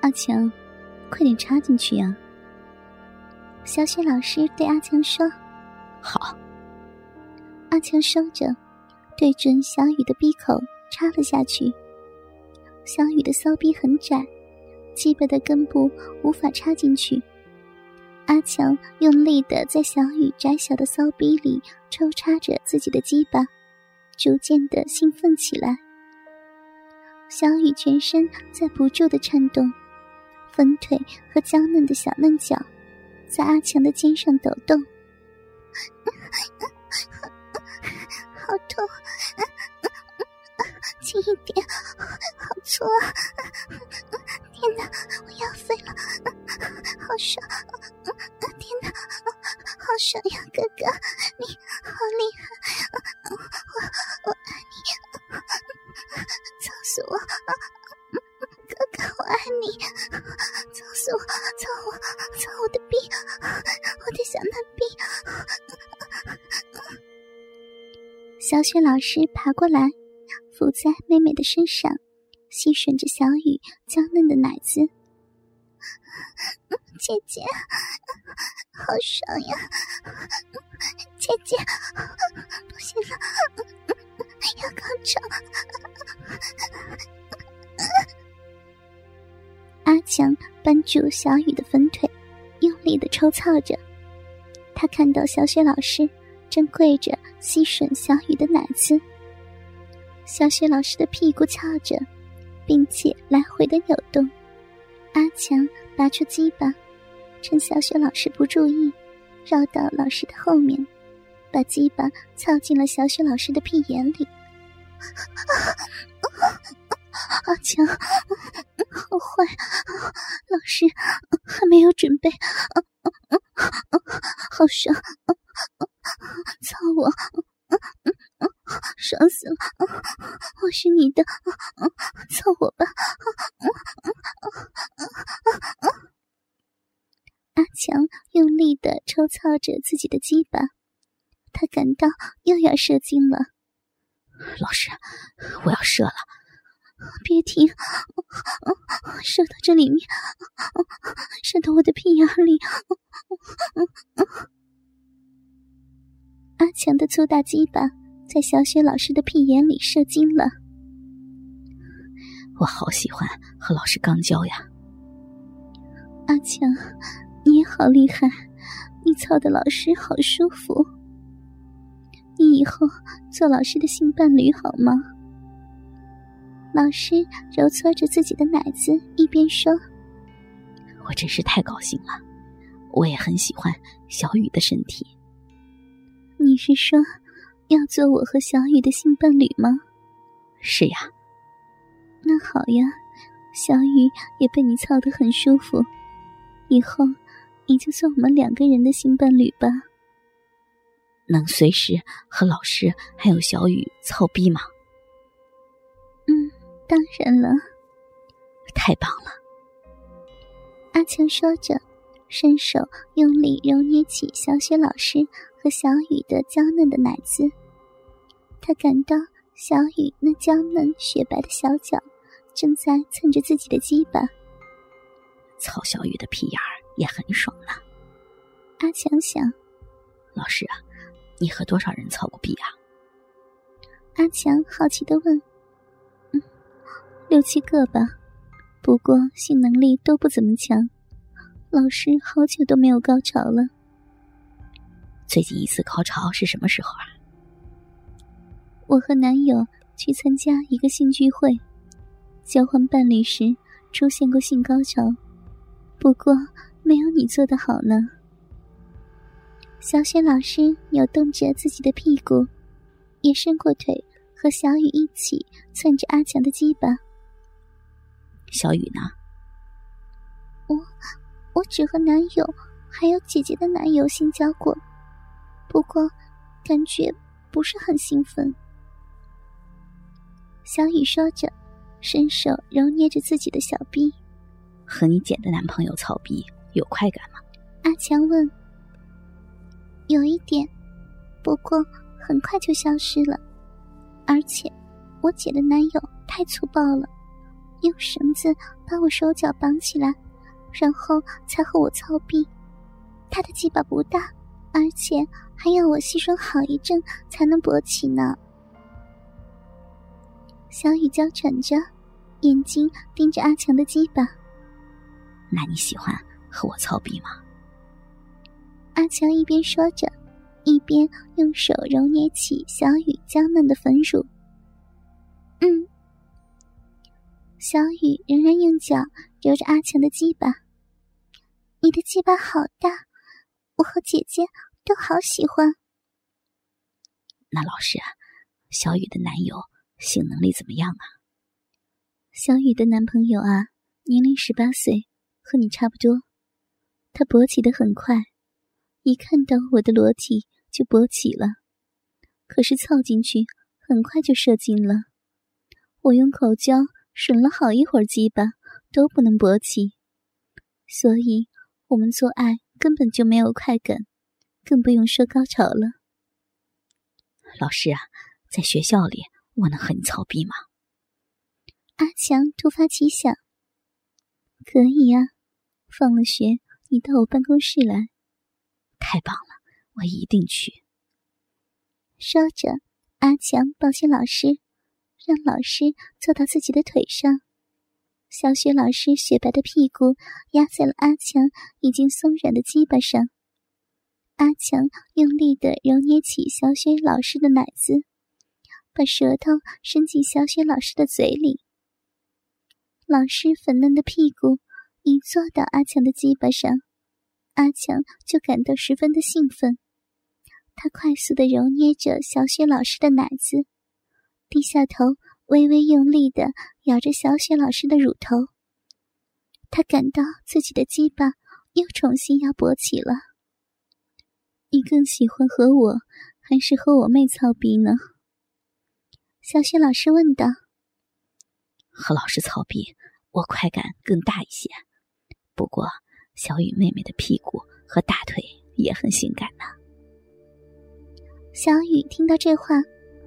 阿强，快点插进去呀！小雪老师对阿强说：“好。”阿强收着，对准小雨的鼻口插了下去。小雨的骚逼很窄，鸡巴的根部无法插进去。阿强用力的在小雨窄小的骚逼里抽插着自己的鸡巴，逐渐的兴奋起来。小雨全身在不住的颤动，粉腿和娇嫩的小嫩脚在阿强的肩上抖动，好痛，轻一点，好粗啊！天哪，我要飞了，好爽！天哪，好爽呀，哥哥，你好厉害！我小雪老师爬过来，伏在妹妹的身上。吸吮着小雨娇嫩的奶子，姐姐，好爽呀！姐姐，不行了，要高潮！阿强扳住小雨的粉腿，用力的抽操着。他看到小雪老师正跪着吸吮小雨的奶子，小雪老师的屁股翘着。并且来回的扭动，阿强拔出鸡巴，趁小雪老师不注意，绕到老师的后面，把鸡巴操进了小雪老师的屁眼里。阿强，好坏，老师还没有准备，好爽，操我！爽死了！我是你的，操我吧！阿强用力的抽操着自己的鸡巴，他感到又要射精了。老师，我要射了！别停！射到这里面，射到我的屁眼里！阿强的粗大鸡巴。在小雪老师的屁眼里射精了，我好喜欢和老师刚交呀！阿强，你也好厉害，你操的老师好舒服，你以后做老师的性伴侣好吗？老师揉搓着自己的奶子，一边说：“我真是太高兴了，我也很喜欢小雨的身体。”你是说？要做我和小雨的性伴侣吗？是呀。那好呀，小雨也被你操得很舒服，以后你就做我们两个人的性伴侣吧。能随时和老师还有小雨操逼吗？嗯，当然了。太棒了。阿强说着，伸手用力揉捏起小雪老师和小雨的娇嫩的奶子。他感到小雨那娇嫩雪白的小脚正在蹭着自己的鸡巴，操小雨的屁眼儿也很爽呢。阿强想：“老师啊，你和多少人操过屁啊？”阿强好奇的问：“嗯，六七个吧，不过性能力都不怎么强。老师好久都没有高潮了。最近一次高潮是什么时候啊？”我和男友去参加一个性聚会，交换伴侣时出现过性高潮，不过没有你做的好呢。小雪老师扭动着自己的屁股，也伸过腿和小雨一起蹭着阿强的鸡巴。小雨呢？我我只和男友还有姐姐的男友性交过，不过感觉不是很兴奋。小雨说着，伸手揉捏着自己的小臂。和你姐的男朋友操逼有快感吗？阿强问。有一点，不过很快就消失了。而且，我姐的男友太粗暴了，用绳子把我手脚绑起来，然后才和我操逼。他的鸡巴不大，而且还要我吸吮好一阵才能勃起呢。小雨娇喘着，眼睛盯着阿强的鸡巴。那你喜欢和我操逼吗？阿强一边说着，一边用手揉捏起小雨娇嫩的粉乳。嗯。小雨仍然用脚揉着阿强的鸡巴。你的鸡巴好大，我和姐姐都好喜欢。那老师啊，小雨的男友性能力怎么样啊？小雨的男朋友啊，年龄十八岁，和你差不多。他勃起的很快。一看到我的裸体就勃起了，可是凑进去很快就射精了。我用口交吮了好一会儿鸡巴都不能勃起，所以我们做爱根本就没有快感，更不用说高潮了。老师啊，在学校里我能和你操逼吗？阿强突发奇想，可以呀，放了学你到我办公室来。太棒了，我一定去。说着，阿强抱起老师，让老师坐到自己的腿上。小雪老师雪白的屁股压在了阿强已经松软的鸡巴上。阿强用力的揉捏起小雪老师的奶子，把舌头伸进小雪老师的嘴里。老师粉嫩的屁股一坐到阿强的鸡巴上。阿强就感到十分的兴奋，他快速的揉捏着小雪老师的奶子，低下头，微微用力的咬着小雪老师的乳头。他感到自己的鸡巴又重新要勃起了。你更喜欢和我，还是和我妹操逼呢？小雪老师问道。和老师操逼，我快感更大一些。不过。小雨妹妹的屁股和大腿也很性感呢。小雨听到这话，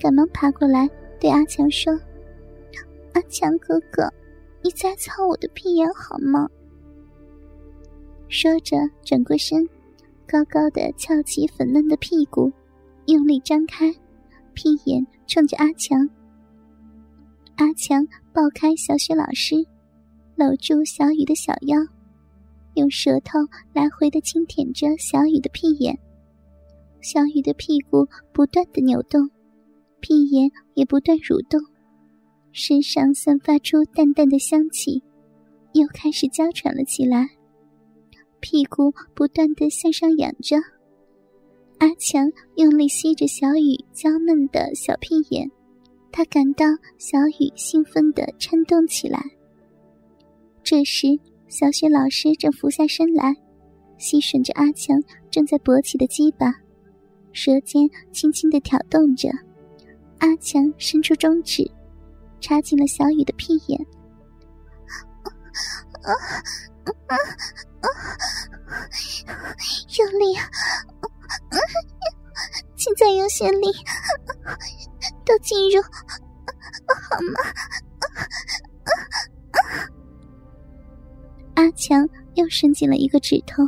赶忙爬过来对阿强说：“阿强哥哥，你再操我的屁眼好吗？”说着转过身，高高的翘起粉嫩的屁股，用力张开，屁眼冲着阿强。阿强抱开小雪老师，搂住小雨的小腰。用舌头来回的轻舔着小雨的屁眼，小雨的屁股不断的扭动，屁眼也不断蠕动，身上散发出淡淡的香气，又开始娇喘了起来，屁股不断的向上仰着。阿强用力吸着小雨娇嫩的小屁眼，他感到小雨兴奋的颤动起来。这时。小雪老师正俯下身来，吸吮着阿强正在勃起的鸡巴，舌尖轻轻的挑动着。阿强伸出中指，插进了小雨的屁眼。啊啊！用力啊！请再用些力，都进入，好吗？阿强又伸进了一个指头，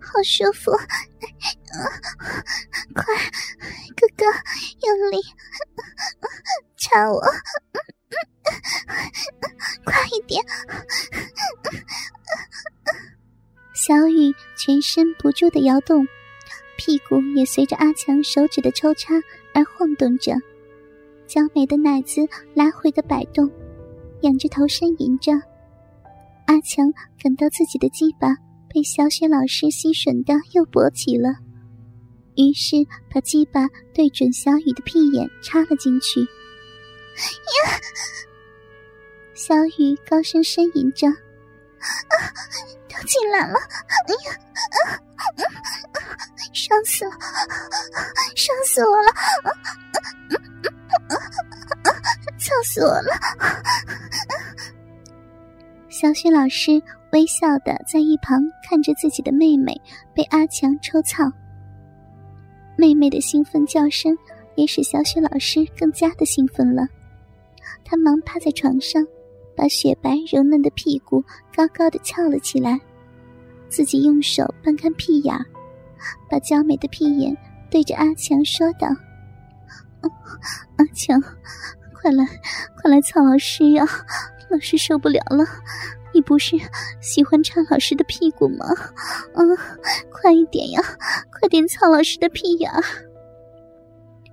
好舒服！快，哥哥用力插我，点！小雨全身不住的摇动，屁股也随着阿强手指的抽插而晃动着，娇美的奶子来回的摆动。仰着头呻吟着，阿强感到自己的鸡巴被小雪老师吸吮的又勃起了，于是把鸡巴对准小雨的屁眼插了进去。呀！小雨高声呻吟着：“啊，都进来了！哎呀，伤死了，伤死我了！操死我了！”小雪老师微笑的在一旁看着自己的妹妹被阿强抽操，妹妹的兴奋叫声也使小雪老师更加的兴奋了。他忙趴在床上，把雪白柔嫩的屁股高高的翘了起来，自己用手扳开屁眼，把娇美的屁眼对着阿强说道：“阿强，快来，快来操老师呀！老师受不了了。”你不是喜欢插老师的屁股吗？嗯，快一点呀，快点操老师的屁眼！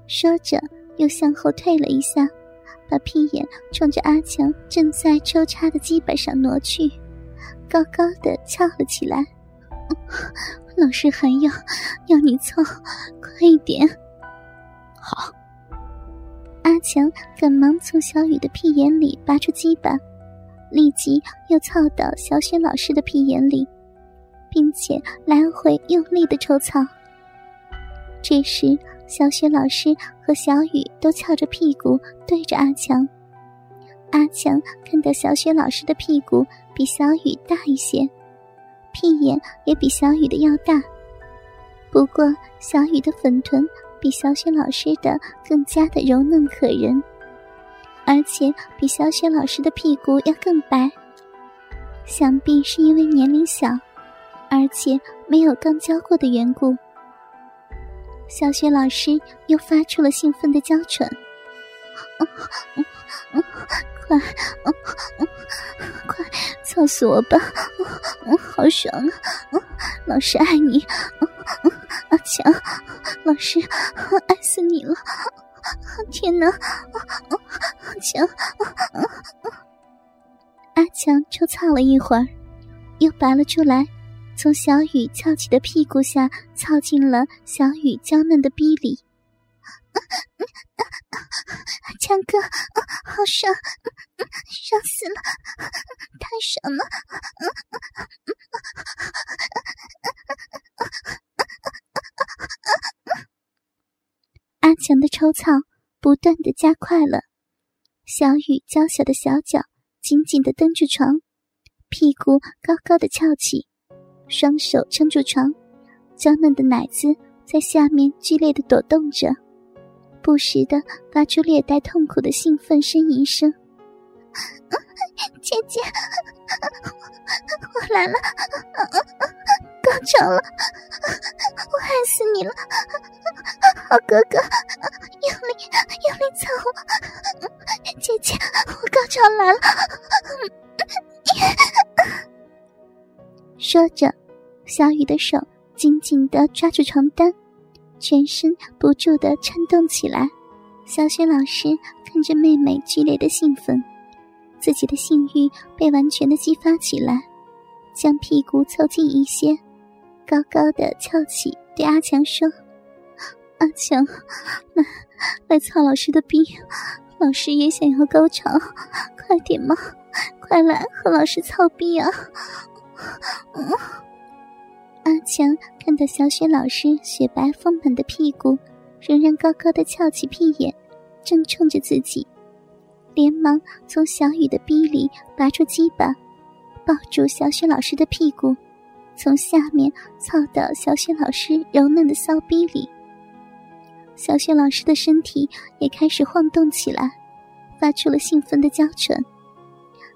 说着，又向后退了一下，把屁眼冲着阿强正在抽插的鸡巴上挪去，高高的翘了起来。老师还要要你操，快一点！好。阿强赶忙从小雨的屁眼里拔出鸡巴。立即又操到小雪老师的屁眼里，并且来回用力的抽操。这时，小雪老师和小雨都翘着屁股对着阿强。阿强看到小雪老师的屁股比小雨大一些，屁眼也比小雨的要大。不过，小雨的粉臀比小雪老师的更加的柔嫩可人。而且比小雪老师的屁股要更白，想必是因为年龄小，而且没有刚教过的缘故。小雪老师又发出了兴奋的娇喘：“快，快，操死我吧！好爽啊！老师爱你，阿强，老师爱死你了！”天哪！阿强，阿强抽操了一会儿，又拔了出来，从小雨翘起的屁股下操进了小雨娇嫩的逼里。强哥，好爽，爽死了，太爽了！阿强的抽操不断的加快了，小雨娇小的小脚紧紧的蹬着床，屁股高高的翘起，双手撑住床，娇嫩的奶子在下面剧烈的抖动着，不时的发出略带痛苦的兴奋呻吟声。姐姐，我来了，高潮了，我爱死你了！好哥哥，用力用力操我！姐姐，我高潮来了！说着，小雨的手紧紧的抓住床单，全身不住的颤动起来。小雪老师看着妹妹剧烈的兴奋。自己的性欲被完全的激发起来，将屁股凑近一些，高高的翘起，对阿强说：“阿强，来来操老师的逼，老师也想要高潮，快点嘛，快来和老师操逼啊！”阿强看到小雪老师雪白丰满的屁股，仍然高高的翘起屁眼，正冲着自己。连忙从小雨的逼里拔出鸡巴，抱住小雪老师的屁股，从下面操到小雪老师柔嫩的骚逼里。小雪老师的身体也开始晃动起来，发出了兴奋的娇喘。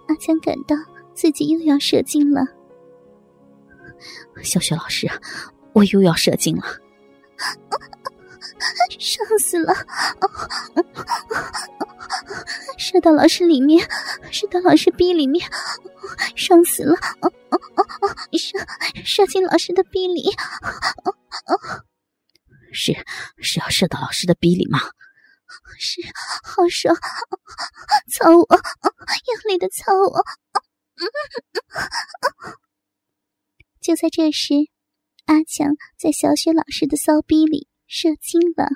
阿强感到自己又要射精了。小雪老师，我又要射精了。爽死了！射到老师里面，射到老师逼里面，爽死了！射射进老师的逼里，是是要射到老师的逼里吗？是，好爽！操我，用力的操我！就在这时，阿强在小雪老师的骚逼里。射精了。